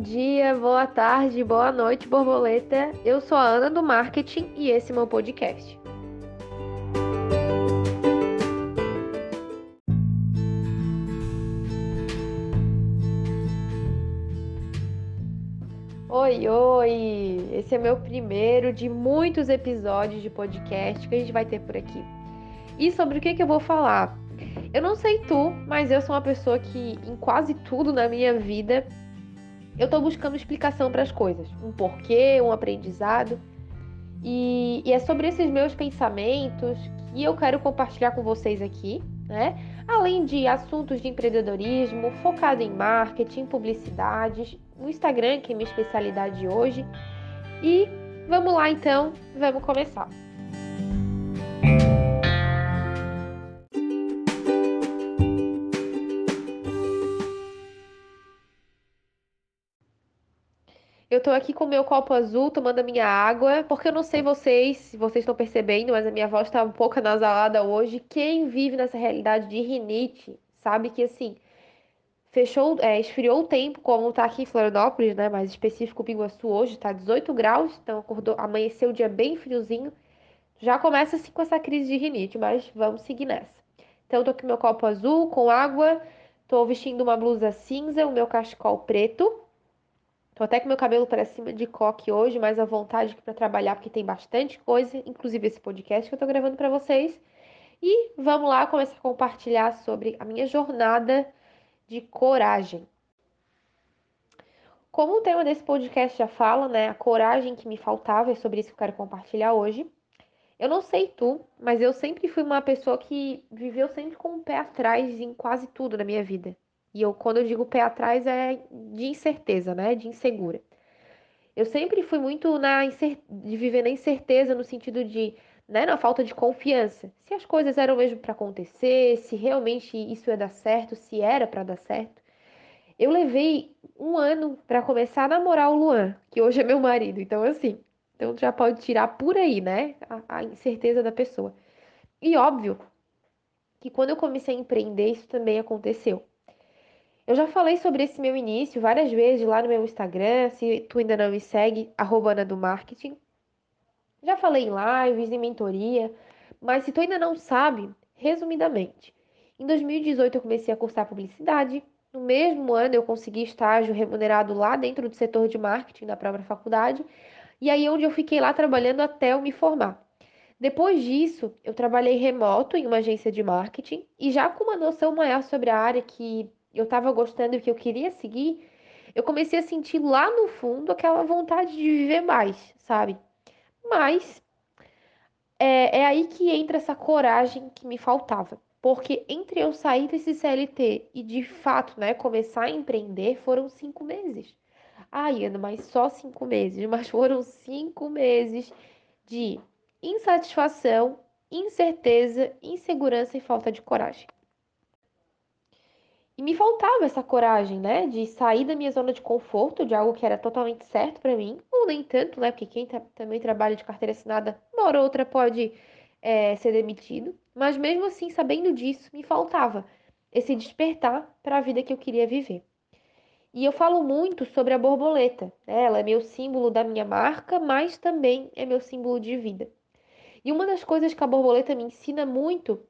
Bom dia, boa tarde, boa noite, borboleta. Eu sou a Ana do Marketing e esse é meu podcast. Oi, oi! Esse é meu primeiro de muitos episódios de podcast que a gente vai ter por aqui. E sobre o que, que eu vou falar? Eu não sei tu, mas eu sou uma pessoa que em quase tudo na minha vida eu tô buscando explicação para as coisas, um porquê, um aprendizado. E, e, é sobre esses meus pensamentos que eu quero compartilhar com vocês aqui, né? Além de assuntos de empreendedorismo, focado em marketing, publicidades, no Instagram, que é minha especialidade hoje. E vamos lá então, vamos começar. Eu tô aqui com meu copo azul, tomando a minha água, porque eu não sei vocês, se vocês estão percebendo, mas a minha voz tá um pouco anasalada hoje. Quem vive nessa realidade de rinite, sabe que assim, fechou, é, esfriou o tempo, como tá aqui em Florianópolis, né? Mais específico, Pinguaçu hoje tá 18 graus, então acordou, amanheceu o dia bem friozinho. Já começa assim com essa crise de rinite, mas vamos seguir nessa. Então, eu tô com meu copo azul, com água, tô vestindo uma blusa cinza, o meu cachecol preto. Tô até com meu cabelo para cima de coque hoje, mas à vontade para trabalhar, porque tem bastante coisa, inclusive esse podcast que eu tô gravando para vocês. E vamos lá começar a compartilhar sobre a minha jornada de coragem. Como o tema desse podcast já fala, né, a coragem que me faltava, é sobre isso que eu quero compartilhar hoje. Eu não sei tu, mas eu sempre fui uma pessoa que viveu sempre com o pé atrás em quase tudo na minha vida. E eu, quando eu digo pé atrás, é de incerteza, né? De insegura. Eu sempre fui muito na de viver na incerteza no sentido de, né, na falta de confiança. Se as coisas eram mesmo para acontecer, se realmente isso ia dar certo, se era para dar certo. Eu levei um ano para começar a namorar o Luan, que hoje é meu marido. Então, assim, então já pode tirar por aí, né, a, a incerteza da pessoa. E óbvio que quando eu comecei a empreender, isso também aconteceu. Eu já falei sobre esse meu início várias vezes lá no meu Instagram. Se tu ainda não me segue, arroba Ana do Marketing. Já falei em lives, em mentoria. Mas se tu ainda não sabe, resumidamente. Em 2018 eu comecei a cursar publicidade. No mesmo ano eu consegui estágio remunerado lá dentro do setor de marketing da própria faculdade. E aí onde eu fiquei lá trabalhando até eu me formar. Depois disso, eu trabalhei remoto em uma agência de marketing e já com uma noção maior sobre a área que eu estava gostando e que eu queria seguir, eu comecei a sentir lá no fundo aquela vontade de viver mais, sabe? Mas é, é aí que entra essa coragem que me faltava. Porque entre eu sair desse CLT e de fato, né, começar a empreender, foram cinco meses. Ai, Ana, mas só cinco meses. Mas foram cinco meses de insatisfação, incerteza, insegurança e falta de coragem. E me faltava essa coragem, né, de sair da minha zona de conforto, de algo que era totalmente certo para mim, ou nem tanto, né, porque quem tá, também trabalha de carteira assinada, uma hora ou outra pode é, ser demitido. Mas mesmo assim, sabendo disso, me faltava esse despertar para a vida que eu queria viver. E eu falo muito sobre a borboleta. Né? Ela é meu símbolo da minha marca, mas também é meu símbolo de vida. E uma das coisas que a borboleta me ensina muito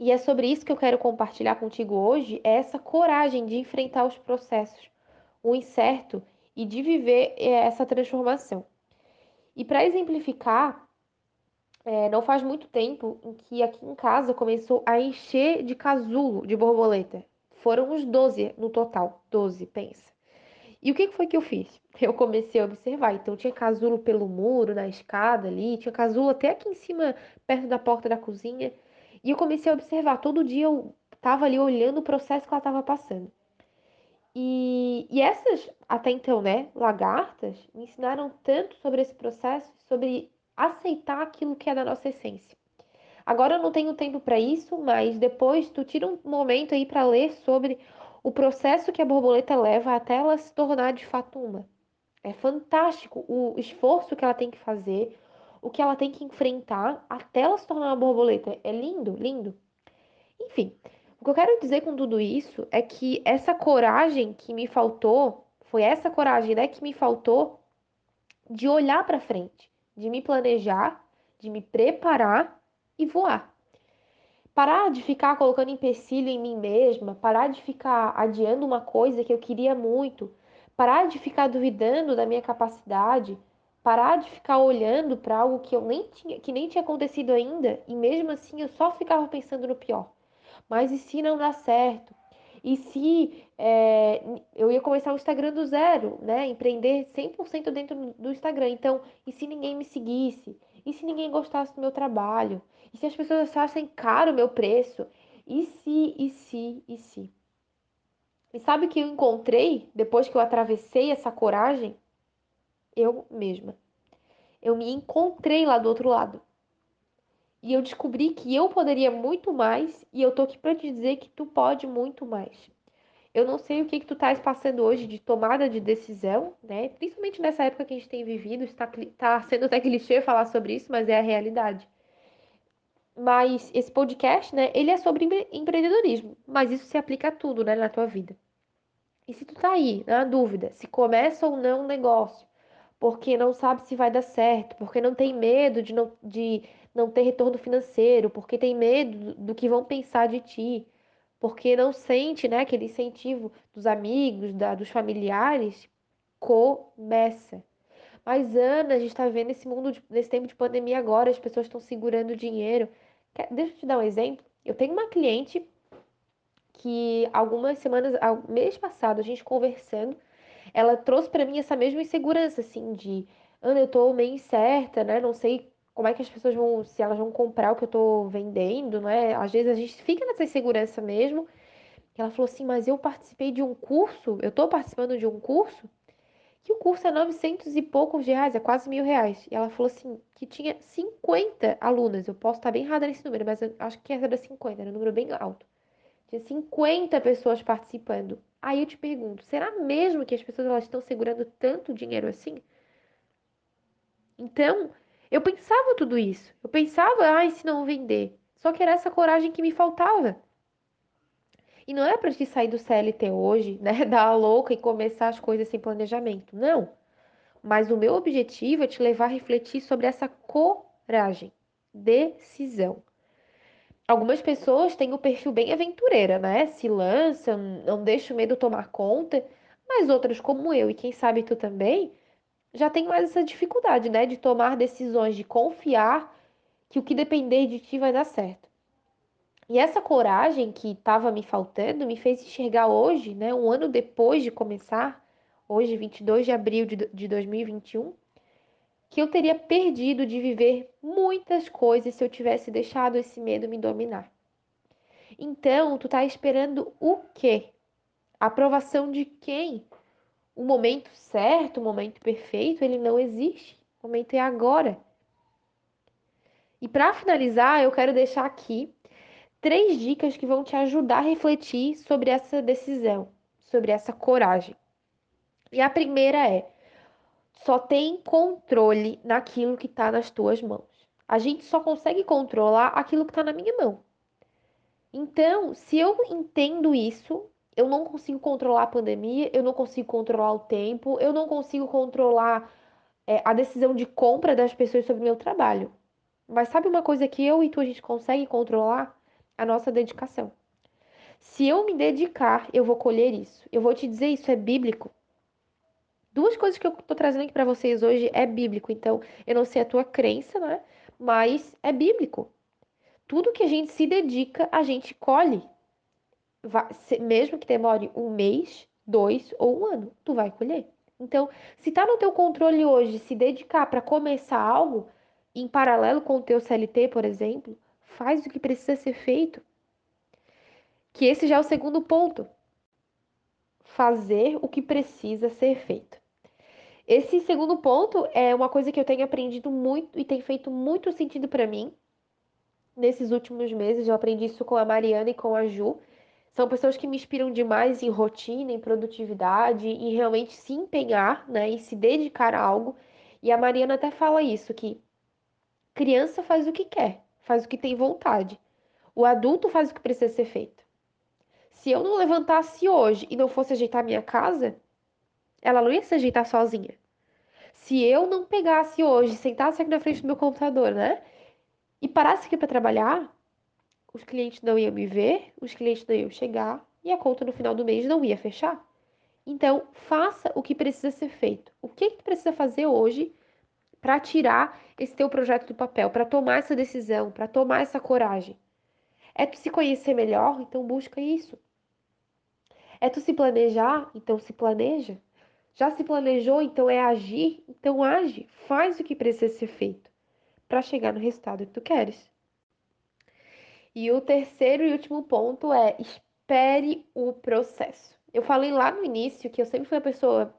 e é sobre isso que eu quero compartilhar contigo hoje, é essa coragem de enfrentar os processos, o incerto e de viver é, essa transformação. E para exemplificar, é, não faz muito tempo em que aqui em casa começou a encher de casulo de borboleta. Foram uns 12 no total, 12, pensa. E o que foi que eu fiz? Eu comecei a observar. Então, tinha casulo pelo muro, na escada ali, tinha casulo até aqui em cima, perto da porta da cozinha. E eu comecei a observar, todo dia eu estava ali olhando o processo que ela estava passando. E, e essas, até então, né, lagartas, me ensinaram tanto sobre esse processo, sobre aceitar aquilo que é da nossa essência. Agora eu não tenho tempo para isso, mas depois tu tira um momento aí para ler sobre o processo que a borboleta leva até ela se tornar de fato uma. É fantástico o esforço que ela tem que fazer, o que ela tem que enfrentar até ela se tornar uma borboleta. É lindo, lindo. Enfim, o que eu quero dizer com tudo isso é que essa coragem que me faltou Foi essa coragem, né, que me faltou de olhar para frente, de me planejar, de me preparar e voar. Parar de ficar colocando empecilho em mim mesma, parar de ficar adiando uma coisa que eu queria muito, parar de ficar duvidando da minha capacidade, parar de ficar olhando para algo que eu nem tinha, que nem tinha acontecido ainda, e mesmo assim eu só ficava pensando no pior. Mas e se não dá certo? E se é, eu ia começar o Instagram do zero, né? Empreender 100% dentro do Instagram. Então, e se ninguém me seguisse? E se ninguém gostasse do meu trabalho? E se as pessoas achassem caro o meu preço? E se, e se, e se? E sabe o que eu encontrei depois que eu atravessei essa coragem? Eu mesma. Eu me encontrei lá do outro lado. E eu descobri que eu poderia muito mais e eu tô aqui para te dizer que tu pode muito mais. Eu não sei o que que tu estás passando hoje de tomada de decisão, né? Principalmente nessa época que a gente tem vivido, está tá sendo até clichê falar sobre isso, mas é a realidade. Mas esse podcast, né, ele é sobre empreendedorismo, mas isso se aplica a tudo, né, na tua vida. E se tu tá aí, na dúvida, se começa ou não um negócio, porque não sabe se vai dar certo, porque não tem medo de não, de não ter retorno financeiro, porque tem medo do que vão pensar de ti, porque não sente, né, aquele incentivo dos amigos, da, dos familiares, começa. Mas Ana, a gente está vendo esse mundo, de, nesse tempo de pandemia agora, as pessoas estão segurando dinheiro. Deixa eu te dar um exemplo. Eu tenho uma cliente que algumas semanas, mês passado, a gente conversando, ela trouxe para mim essa mesma insegurança, assim, de Ana, eu tô meio incerta, né? Não sei como é que as pessoas vão, se elas vão comprar o que eu tô vendendo, né? Às vezes a gente fica nessa insegurança mesmo. Ela falou assim, mas eu participei de um curso, eu tô participando de um curso, que o curso é 900 e poucos reais, é quase mil reais. E ela falou assim, que tinha 50 alunas, eu posso estar bem errada nesse número, mas eu acho que era 50, era um número bem alto. Tinha 50 pessoas participando. Aí eu te pergunto, será mesmo que as pessoas elas estão segurando tanto dinheiro assim? Então, eu pensava tudo isso. Eu pensava, ai, se não vender. Só que era essa coragem que me faltava. E não é para te sair do CLT hoje, né, dar a louca e começar as coisas sem planejamento. Não. Mas o meu objetivo é te levar a refletir sobre essa coragem, decisão. Algumas pessoas têm o perfil bem aventureira, né? Se lançam, não deixa o medo tomar conta, mas outras como eu e quem sabe tu também, já tem mais essa dificuldade, né, de tomar decisões, de confiar que o que depender de ti vai dar certo. E essa coragem que estava me faltando me fez enxergar hoje, né, um ano depois de começar, hoje, 22 de abril de 2021, que eu teria perdido de viver muitas coisas se eu tivesse deixado esse medo me dominar. Então, tu tá esperando o quê? Aprovação de quem? o momento certo, o momento perfeito, ele não existe. O momento é agora. E para finalizar, eu quero deixar aqui três dicas que vão te ajudar a refletir sobre essa decisão, sobre essa coragem. E a primeira é: só tem controle naquilo que está nas tuas mãos. A gente só consegue controlar aquilo que está na minha mão. Então, se eu entendo isso, eu não consigo controlar a pandemia, eu não consigo controlar o tempo, eu não consigo controlar é, a decisão de compra das pessoas sobre o meu trabalho. Mas sabe uma coisa que eu e tu a gente consegue controlar? A nossa dedicação. Se eu me dedicar, eu vou colher isso. Eu vou te dizer isso é bíblico. Duas coisas que eu tô trazendo aqui para vocês hoje é bíblico. Então, eu não sei a tua crença, né? Mas é bíblico. Tudo que a gente se dedica, a gente colhe mesmo que demore um mês, dois ou um ano, tu vai colher. Então, se tá no teu controle hoje se dedicar para começar algo em paralelo com o teu CLT, por exemplo, faz o que precisa ser feito. Que esse já é o segundo ponto. Fazer o que precisa ser feito. Esse segundo ponto é uma coisa que eu tenho aprendido muito e tem feito muito sentido para mim nesses últimos meses. Eu aprendi isso com a Mariana e com a Ju. São pessoas que me inspiram demais em rotina, em produtividade, em realmente se empenhar, né, em se dedicar a algo. E a Mariana até fala isso que criança faz o que quer, faz o que tem vontade. O adulto faz o que precisa ser feito. Se eu não levantasse hoje e não fosse ajeitar minha casa, ela não ia se ajeitar sozinha. Se eu não pegasse hoje, sentasse aqui na frente do meu computador, né? E parasse aqui para trabalhar, os clientes não iam me ver, os clientes não iam chegar e a conta no final do mês não ia fechar. Então, faça o que precisa ser feito. O que, que tu precisa fazer hoje para tirar esse teu projeto do papel, para tomar essa decisão, para tomar essa coragem? É tu se conhecer melhor, então busca isso. É tu se planejar, então se planeja. Já se planejou, então é agir, então age, faz o que precisa ser feito para chegar no resultado que tu queres. E o terceiro e último ponto é espere o processo. Eu falei lá no início que eu sempre fui uma pessoa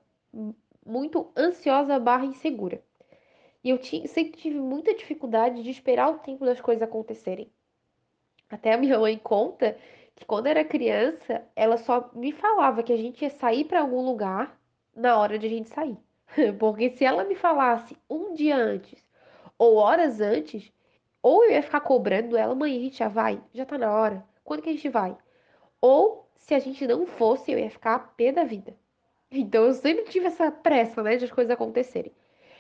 muito ansiosa barra insegura. E eu sempre tive muita dificuldade de esperar o tempo das coisas acontecerem. Até a minha mãe conta quando era criança, ela só me falava que a gente ia sair para algum lugar na hora de a gente sair. Porque se ela me falasse um dia antes ou horas antes, ou eu ia ficar cobrando ela, mãe, a gente já vai? Já tá na hora. Quando que a gente vai? Ou se a gente não fosse, eu ia ficar a pé da vida. Então eu sempre tive essa pressa, né, de as coisas acontecerem.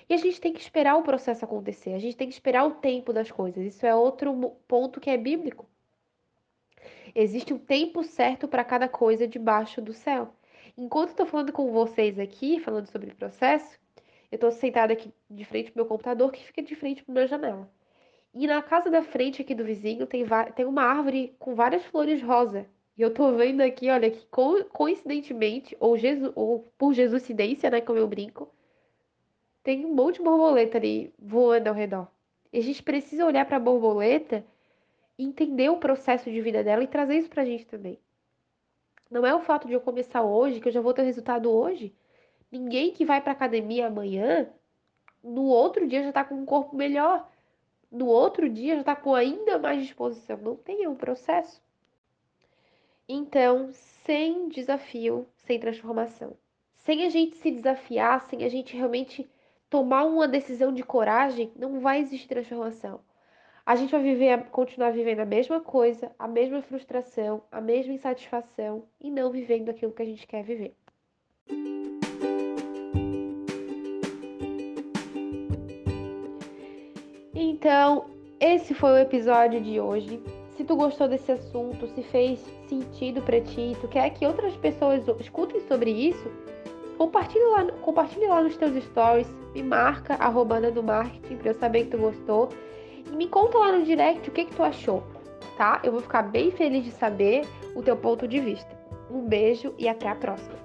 E a gente tem que esperar o processo acontecer, a gente tem que esperar o tempo das coisas. Isso é outro ponto que é bíblico. Existe um tempo certo para cada coisa debaixo do céu. Enquanto estou falando com vocês aqui, falando sobre o processo, eu estou sentada aqui de frente pro meu computador que fica de frente para minha janela. E na casa da frente aqui do vizinho tem, tem uma árvore com várias flores rosa. E eu tô vendo aqui, olha, que co coincidentemente, ou, Jesus, ou por Jesuscidência, né, como eu brinco, tem um monte de borboleta ali voando ao redor. E a gente precisa olhar para a borboleta, entender o processo de vida dela e trazer isso pra gente também. Não é o fato de eu começar hoje, que eu já vou ter resultado hoje. Ninguém que vai para academia amanhã, no outro dia já tá com um corpo melhor. No outro dia já tá com ainda mais disposição. Não tem, é um processo. Então, sem desafio, sem transformação. Sem a gente se desafiar, sem a gente realmente tomar uma decisão de coragem, não vai existir transformação a gente vai viver, continuar vivendo a mesma coisa, a mesma frustração, a mesma insatisfação e não vivendo aquilo que a gente quer viver. Então, esse foi o episódio de hoje. Se tu gostou desse assunto, se fez sentido para ti, tu quer que outras pessoas escutem sobre isso, compartilhe lá, compartilhe lá nos teus stories, me marca arroba do marketing para eu saber que tu gostou me conta lá no direct o que, que tu achou, tá? Eu vou ficar bem feliz de saber o teu ponto de vista. Um beijo e até a próxima.